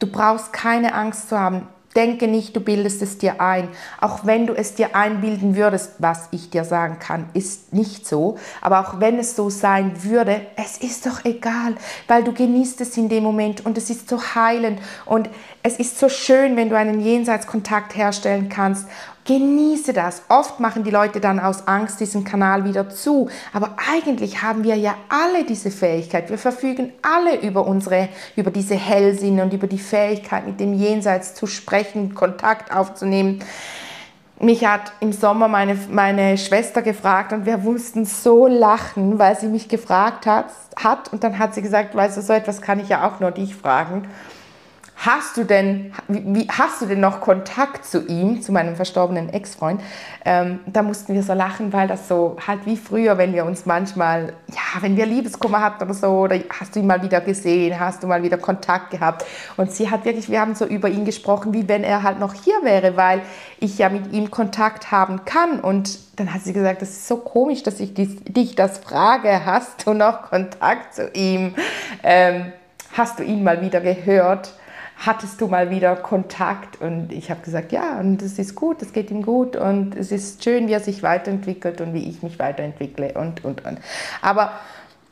Du brauchst keine Angst zu haben. Denke nicht, du bildest es dir ein. Auch wenn du es dir einbilden würdest, was ich dir sagen kann, ist nicht so. Aber auch wenn es so sein würde, es ist doch egal, weil du genießt es in dem Moment und es ist so heilend und es ist so schön, wenn du einen Jenseitskontakt herstellen kannst Genieße das. Oft machen die Leute dann aus Angst diesen Kanal wieder zu. Aber eigentlich haben wir ja alle diese Fähigkeit. Wir verfügen alle über unsere, über diese Hellsinne und über die Fähigkeit, mit dem Jenseits zu sprechen, Kontakt aufzunehmen. Mich hat im Sommer meine, meine Schwester gefragt und wir mussten so lachen, weil sie mich gefragt hat, hat. Und dann hat sie gesagt, weißt du, so etwas kann ich ja auch nur dich fragen hast du denn, wie, hast du denn noch Kontakt zu ihm, zu meinem verstorbenen Ex-Freund? Ähm, da mussten wir so lachen, weil das so halt wie früher, wenn wir uns manchmal, ja, wenn wir Liebeskummer hatten oder so, oder hast du ihn mal wieder gesehen, hast du mal wieder Kontakt gehabt. Und sie hat wirklich, wir haben so über ihn gesprochen, wie wenn er halt noch hier wäre, weil ich ja mit ihm Kontakt haben kann. Und dann hat sie gesagt, das ist so komisch, dass ich dich das frage, hast du noch Kontakt zu ihm? Ähm, hast du ihn mal wieder gehört? Hattest du mal wieder Kontakt? Und ich habe gesagt, ja, und es ist gut, es geht ihm gut und es ist schön, wie er sich weiterentwickelt und wie ich mich weiterentwickle und, und, und. Aber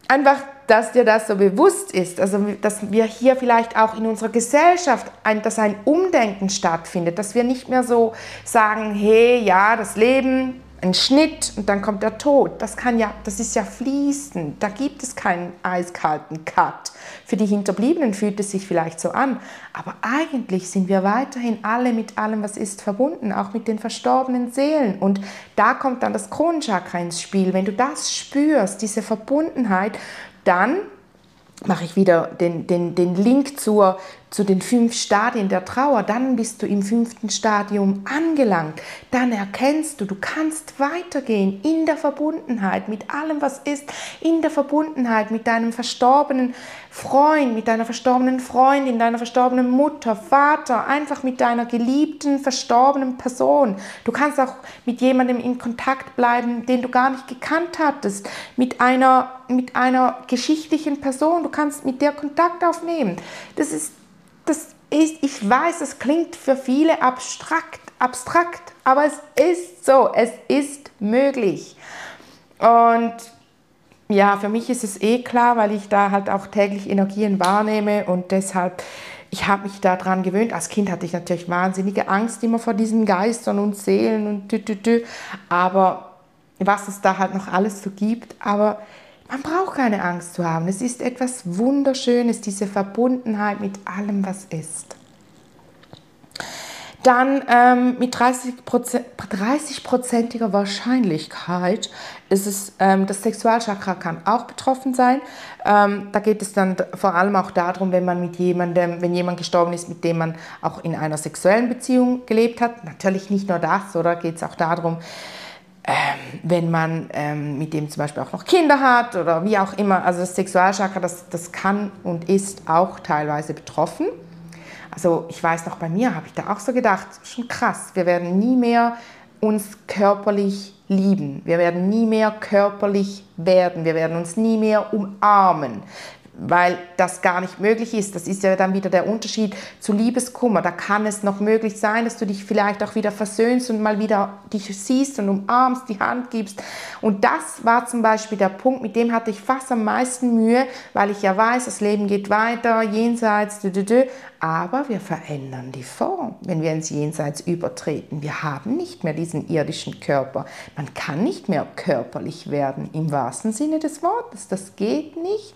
einfach, dass dir das so bewusst ist, also dass wir hier vielleicht auch in unserer Gesellschaft, ein, dass ein Umdenken stattfindet, dass wir nicht mehr so sagen, hey, ja, das Leben ein Schnitt und dann kommt der Tod. Das kann ja, das ist ja fließend. Da gibt es keinen eiskalten Cut. Für die Hinterbliebenen fühlt es sich vielleicht so an, aber eigentlich sind wir weiterhin alle mit allem, was ist, verbunden, auch mit den verstorbenen Seelen. Und da kommt dann das Kronenchakra ins Spiel. Wenn du das spürst, diese Verbundenheit, dann mache ich wieder den, den, den Link zur, zu den fünf Stadien der Trauer, dann bist du im fünften Stadium angelangt. Dann erkennst du, du kannst weitergehen in der Verbundenheit mit allem, was ist, in der Verbundenheit mit deinem verstorbenen Freund, mit deiner verstorbenen Freundin, deiner verstorbenen Mutter, Vater, einfach mit deiner geliebten, verstorbenen Person. Du kannst auch mit jemandem in Kontakt bleiben, den du gar nicht gekannt hattest, mit einer, mit einer geschichtlichen Person. Du kannst mit der Kontakt aufnehmen. Das ist das ist, ich weiß, es klingt für viele abstrakt, abstrakt, aber es ist so, es ist möglich. Und ja, für mich ist es eh klar, weil ich da halt auch täglich Energien wahrnehme und deshalb, ich habe mich daran gewöhnt. Als Kind hatte ich natürlich wahnsinnige Angst immer vor diesen Geistern und Seelen und tü, tü, tü. aber was es da halt noch alles so gibt, aber man braucht keine Angst zu haben. Es ist etwas Wunderschönes, diese Verbundenheit mit allem, was ist. Dann ähm, mit 30%iger 30 Wahrscheinlichkeit ist es, ähm, das Sexualchakra kann auch betroffen sein. Ähm, da geht es dann vor allem auch darum, wenn man mit jemandem, wenn jemand gestorben ist, mit dem man auch in einer sexuellen Beziehung gelebt hat. Natürlich nicht nur das, oder geht es auch darum, ähm, wenn man ähm, mit dem zum Beispiel auch noch Kinder hat oder wie auch immer. Also das Sexualchakra, das, das kann und ist auch teilweise betroffen. Also ich weiß noch, bei mir habe ich da auch so gedacht, schon krass, wir werden nie mehr uns körperlich lieben. Wir werden nie mehr körperlich werden. Wir werden uns nie mehr umarmen weil das gar nicht möglich ist. Das ist ja dann wieder der Unterschied zu Liebeskummer. Da kann es noch möglich sein, dass du dich vielleicht auch wieder versöhnst und mal wieder dich siehst und umarmst, die Hand gibst. Und das war zum Beispiel der Punkt, mit dem hatte ich fast am meisten Mühe, weil ich ja weiß, das Leben geht weiter, jenseits, dü, dü, dü. aber wir verändern die Form, wenn wir ins Jenseits übertreten. Wir haben nicht mehr diesen irdischen Körper. Man kann nicht mehr körperlich werden im wahrsten Sinne des Wortes. Das geht nicht.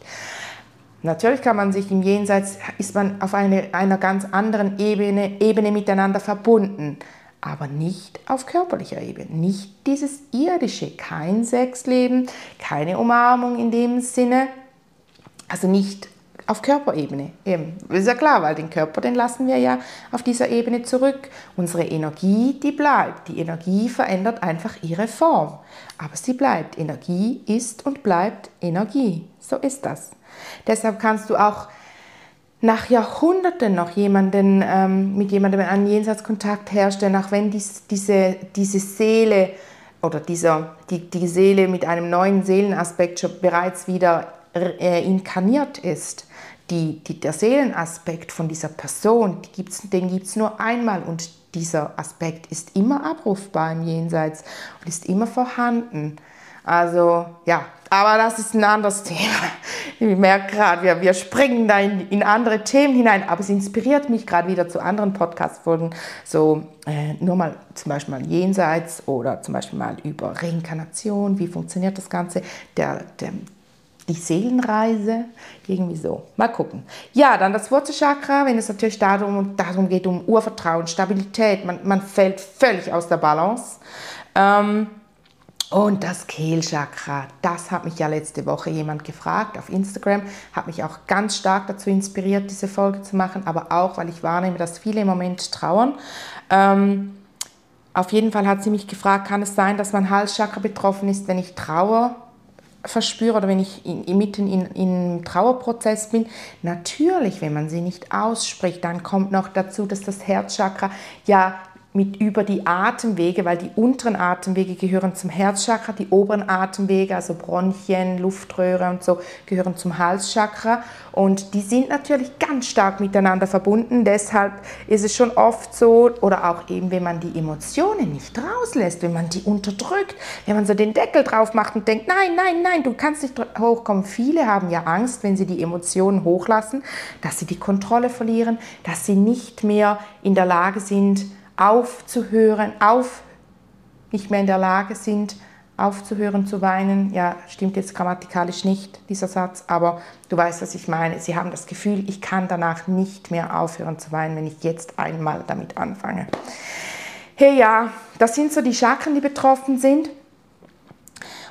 Natürlich kann man sich im Jenseits, ist man auf eine, einer ganz anderen Ebene, Ebene miteinander verbunden, aber nicht auf körperlicher Ebene. Nicht dieses irdische, kein Sexleben, keine Umarmung in dem Sinne, also nicht auf Körperebene. Eben. Ist ja klar, weil den Körper, den lassen wir ja auf dieser Ebene zurück. Unsere Energie, die bleibt. Die Energie verändert einfach ihre Form. Aber sie bleibt. Energie ist und bleibt Energie. So ist das. Deshalb kannst du auch nach Jahrhunderten noch jemanden, ähm, mit jemandem einen Jenseitskontakt herstellen, auch wenn dies, diese, diese Seele oder dieser, die, die Seele mit einem neuen Seelenaspekt schon bereits wieder äh, inkarniert ist. die, die, der Seelenaspekt von dieser Person, die gibt's, den gibt es nur einmal und dieser Aspekt ist immer abrufbar im Jenseits und ist immer vorhanden. Also ja, aber das ist ein anderes Thema. Ich merke gerade, wir, wir springen da in, in andere Themen hinein, aber es inspiriert mich gerade wieder zu anderen Podcast-Folgen. So äh, nur mal zum Beispiel mal Jenseits oder zum Beispiel mal über Reinkarnation, wie funktioniert das Ganze, der, der, die Seelenreise, irgendwie so. Mal gucken. Ja, dann das Wurzelchakra, wenn es natürlich darum, darum geht, um Urvertrauen, Stabilität, man, man fällt völlig aus der Balance. Ähm, und das Kehlchakra, das hat mich ja letzte Woche jemand gefragt auf Instagram, hat mich auch ganz stark dazu inspiriert, diese Folge zu machen, aber auch, weil ich wahrnehme, dass viele im Moment trauern. Ähm, auf jeden Fall hat sie mich gefragt, kann es sein, dass mein Halschakra betroffen ist, wenn ich Trauer verspüre oder wenn ich in, mitten in, in Trauerprozess bin. Natürlich, wenn man sie nicht ausspricht, dann kommt noch dazu, dass das Herzchakra ja mit über die Atemwege, weil die unteren Atemwege gehören zum Herzchakra, die oberen Atemwege, also Bronchien, Luftröhre und so, gehören zum Halschakra und die sind natürlich ganz stark miteinander verbunden. Deshalb ist es schon oft so, oder auch eben, wenn man die Emotionen nicht rauslässt, wenn man die unterdrückt, wenn man so den Deckel drauf macht und denkt, nein, nein, nein, du kannst nicht hochkommen. Viele haben ja Angst, wenn sie die Emotionen hochlassen, dass sie die Kontrolle verlieren, dass sie nicht mehr in der Lage sind, aufzuhören, auf, nicht mehr in der Lage sind, aufzuhören zu weinen. Ja, stimmt jetzt grammatikalisch nicht, dieser Satz, aber du weißt, was ich meine. Sie haben das Gefühl, ich kann danach nicht mehr aufhören zu weinen, wenn ich jetzt einmal damit anfange. Hey ja, das sind so die Chakren, die betroffen sind.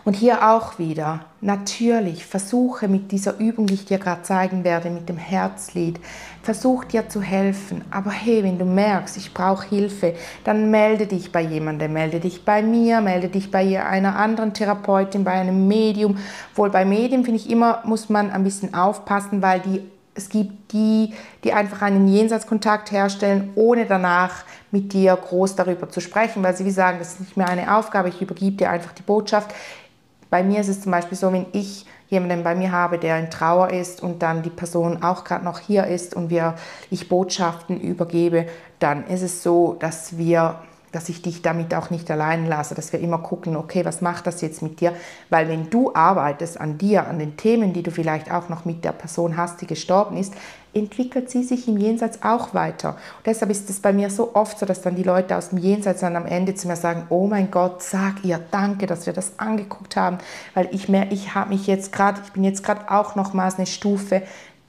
Und hier auch wieder, natürlich, versuche mit dieser Übung, die ich dir gerade zeigen werde, mit dem Herzlied, versuch dir zu helfen. Aber hey, wenn du merkst, ich brauche Hilfe, dann melde dich bei jemandem, melde dich bei mir, melde dich bei einer anderen Therapeutin, bei einem Medium. Wohl bei Medium finde ich immer, muss man ein bisschen aufpassen, weil die es gibt die, die einfach einen Jenseitskontakt herstellen, ohne danach mit dir groß darüber zu sprechen, weil sie wie sagen, das ist nicht mehr eine Aufgabe, ich übergebe dir einfach die Botschaft. Bei mir ist es zum Beispiel so, wenn ich jemanden bei mir habe, der in Trauer ist und dann die Person auch gerade noch hier ist und wir, ich Botschaften übergebe, dann ist es so, dass wir dass ich dich damit auch nicht allein lasse, dass wir immer gucken, okay, was macht das jetzt mit dir? Weil wenn du arbeitest an dir, an den Themen, die du vielleicht auch noch mit der Person hast, die gestorben ist, entwickelt sie sich im Jenseits auch weiter. Und deshalb ist es bei mir so oft so, dass dann die Leute aus dem Jenseits dann am Ende zu mir sagen, oh mein Gott, sag ihr danke, dass wir das angeguckt haben, weil ich mehr, ich habe mich jetzt gerade, ich bin jetzt gerade auch nochmals eine Stufe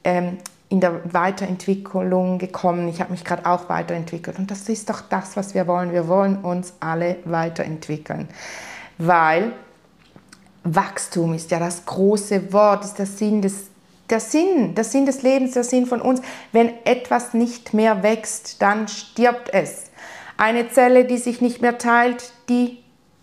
ähm, in der Weiterentwicklung gekommen. Ich habe mich gerade auch weiterentwickelt. Und das ist doch das, was wir wollen. Wir wollen uns alle weiterentwickeln. Weil Wachstum ist ja das große Wort, ist der Sinn des der Sinn, der Sinn des Lebens, der Sinn von uns. Wenn etwas nicht mehr wächst, dann stirbt es. Eine Zelle, die sich nicht mehr teilt, die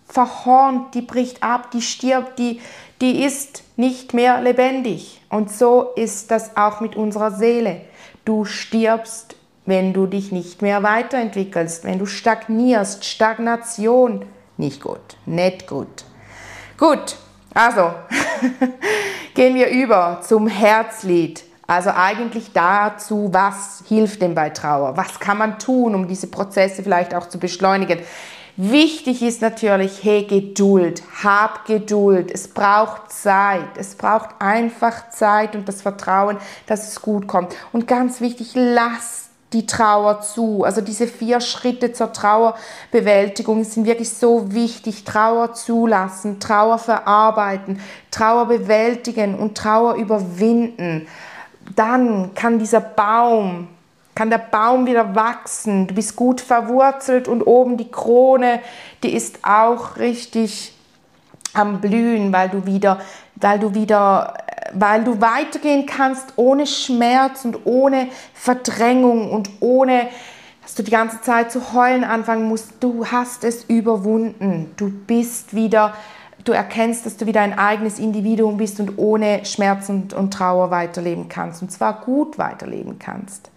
verhornt, die bricht ab, die stirbt, die, die ist nicht mehr lebendig. Und so ist das auch mit unserer Seele. Du stirbst, wenn du dich nicht mehr weiterentwickelst, wenn du stagnierst. Stagnation, nicht gut, nicht gut. Gut, also gehen wir über zum Herzlied. Also eigentlich dazu, was hilft denn bei Trauer? Was kann man tun, um diese Prozesse vielleicht auch zu beschleunigen? Wichtig ist natürlich, hey, Geduld, hab Geduld. Es braucht Zeit. Es braucht einfach Zeit und das Vertrauen, dass es gut kommt. Und ganz wichtig, lass die Trauer zu. Also diese vier Schritte zur Trauerbewältigung sind wirklich so wichtig. Trauer zulassen, Trauer verarbeiten, Trauer bewältigen und Trauer überwinden. Dann kann dieser Baum kann der Baum wieder wachsen. Du bist gut verwurzelt und oben die Krone, die ist auch richtig am Blühen, weil du wieder, weil du wieder, weil du weitergehen kannst ohne Schmerz und ohne Verdrängung und ohne, dass du die ganze Zeit zu heulen anfangen musst. Du hast es überwunden. Du bist wieder du erkennst, dass du wieder ein eigenes Individuum bist und ohne Schmerz und, und Trauer weiterleben kannst. Und zwar gut weiterleben kannst.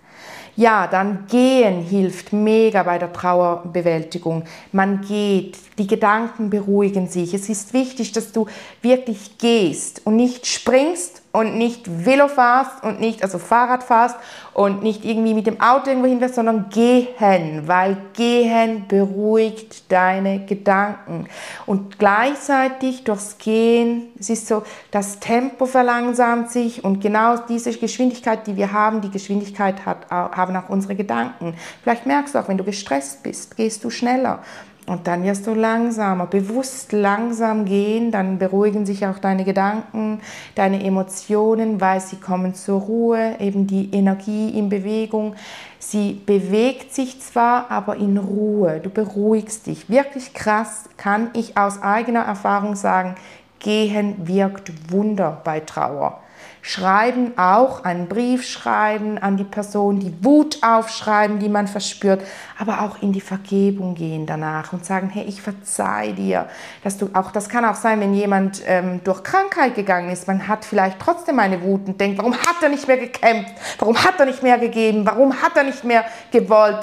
Ja, dann gehen hilft mega bei der Trauerbewältigung. Man geht, die Gedanken beruhigen sich. Es ist wichtig, dass du wirklich gehst und nicht springst und nicht Velo fahrst und nicht, also Fahrrad fahrst und nicht irgendwie mit dem Auto irgendwo hinfährst, sondern gehen, weil gehen beruhigt deine Gedanken. Und gleichzeitig durchs Gehen, es ist so, das Tempo verlangsamt sich und genau diese Geschwindigkeit, die wir haben, die Geschwindigkeit hat, haben auch unsere Gedanken. Vielleicht merkst du auch, wenn du gestresst bist, gehst du schneller. Und dann wirst du langsamer, bewusst langsam gehen, dann beruhigen sich auch deine Gedanken, deine Emotionen, weil sie kommen zur Ruhe, eben die Energie in Bewegung. Sie bewegt sich zwar, aber in Ruhe. Du beruhigst dich. Wirklich krass kann ich aus eigener Erfahrung sagen, gehen wirkt Wunder bei Trauer. Schreiben auch, einen Brief schreiben an die Person, die Wut aufschreiben, die man verspürt, aber auch in die Vergebung gehen danach und sagen, hey, ich verzeih dir, dass du auch, das kann auch sein, wenn jemand ähm, durch Krankheit gegangen ist, man hat vielleicht trotzdem eine Wut und denkt, warum hat er nicht mehr gekämpft, warum hat er nicht mehr gegeben, warum hat er nicht mehr gewollt,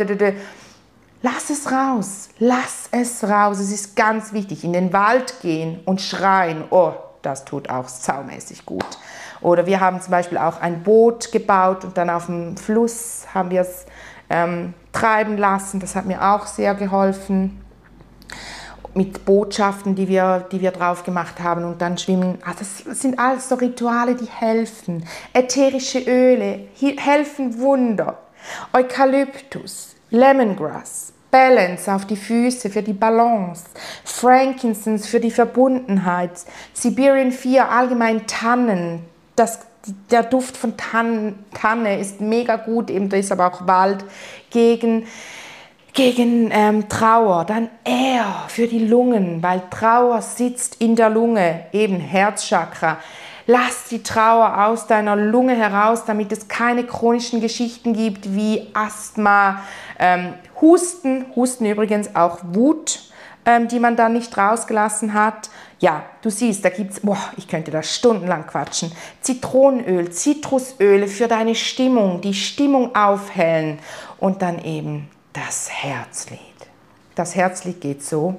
Lass es raus, lass es raus. Es ist ganz wichtig. In den Wald gehen und schreien. Oh, das tut auch saumäßig gut. Oder wir haben zum Beispiel auch ein Boot gebaut und dann auf dem Fluss haben wir es ähm, treiben lassen. Das hat mir auch sehr geholfen mit Botschaften, die wir, die wir drauf gemacht haben und dann schwimmen. Ah, das sind alles so Rituale, die helfen. Ätherische Öle helfen Wunder. Eukalyptus, Lemongrass, Balance auf die Füße für die Balance, Frankincense für die Verbundenheit, Siberian 4 allgemein Tannen, das, der Duft von Tann, Tanne ist mega gut, eben da ist aber auch Wald gegen, gegen ähm, Trauer. Dann Air für die Lungen, weil Trauer sitzt in der Lunge, eben Herzchakra. Lass die Trauer aus deiner Lunge heraus, damit es keine chronischen Geschichten gibt wie Asthma, ähm, Husten, Husten übrigens auch Wut, ähm, die man dann nicht rausgelassen hat. Ja, du siehst, da gibt es, ich könnte da stundenlang quatschen. Zitronenöl, Zitrusöle für deine Stimmung, die Stimmung aufhellen und dann eben das Herzlied. Das Herzlied geht so.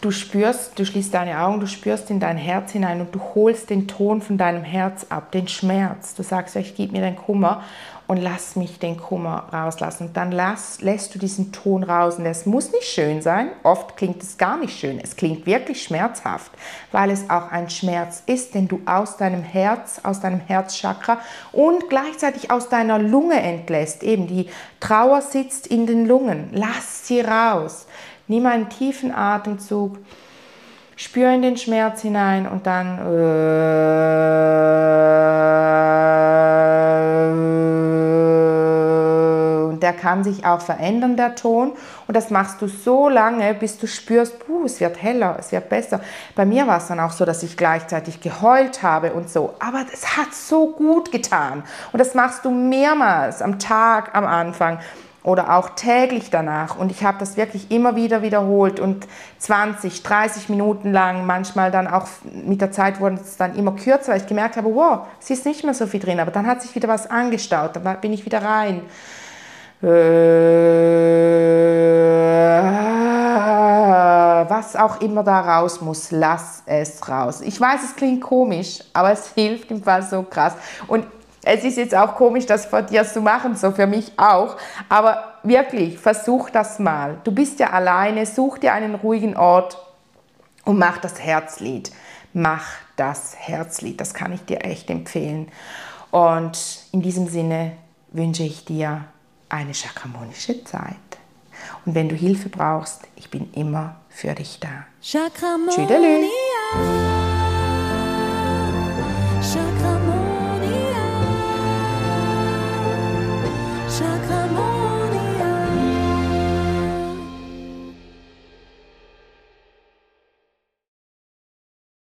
Du spürst, du schließt deine Augen, du spürst in dein Herz hinein und du holst den Ton von deinem Herz ab, den Schmerz. Du sagst, ich gib mir den Kummer und lass mich den Kummer rauslassen. Dann lass, lässt du diesen Ton raus. Und es muss nicht schön sein. Oft klingt es gar nicht schön. Es klingt wirklich schmerzhaft, weil es auch ein Schmerz ist, den du aus deinem Herz, aus deinem Herzchakra und gleichzeitig aus deiner Lunge entlässt. Eben die Trauer sitzt in den Lungen. Lass sie raus. Nimm einen tiefen Atemzug. Spür in den Schmerz hinein und dann. der kann sich auch verändern, der Ton. Und das machst du so lange, bis du spürst, puh, es wird heller, es wird besser. Bei mir war es dann auch so, dass ich gleichzeitig geheult habe und so. Aber es hat so gut getan. Und das machst du mehrmals am Tag am Anfang oder auch täglich danach. Und ich habe das wirklich immer wieder wiederholt und 20, 30 Minuten lang, manchmal dann auch mit der Zeit wurde es dann immer kürzer, weil ich gemerkt habe, wow, es ist nicht mehr so viel drin, aber dann hat sich wieder was angestaut, dann bin ich wieder rein. Äh, was auch immer da raus muss, lass es raus. Ich weiß, es klingt komisch, aber es hilft im Fall so krass. Und es ist jetzt auch komisch, das vor dir zu machen, so für mich auch. Aber wirklich, versuch das mal. Du bist ja alleine, such dir einen ruhigen Ort und mach das Herzlied. Mach das Herzlied, das kann ich dir echt empfehlen. Und in diesem Sinne wünsche ich dir eine chakramonische Zeit. Und wenn du Hilfe brauchst, ich bin immer für dich da. Chakramonia. Tschüdelü.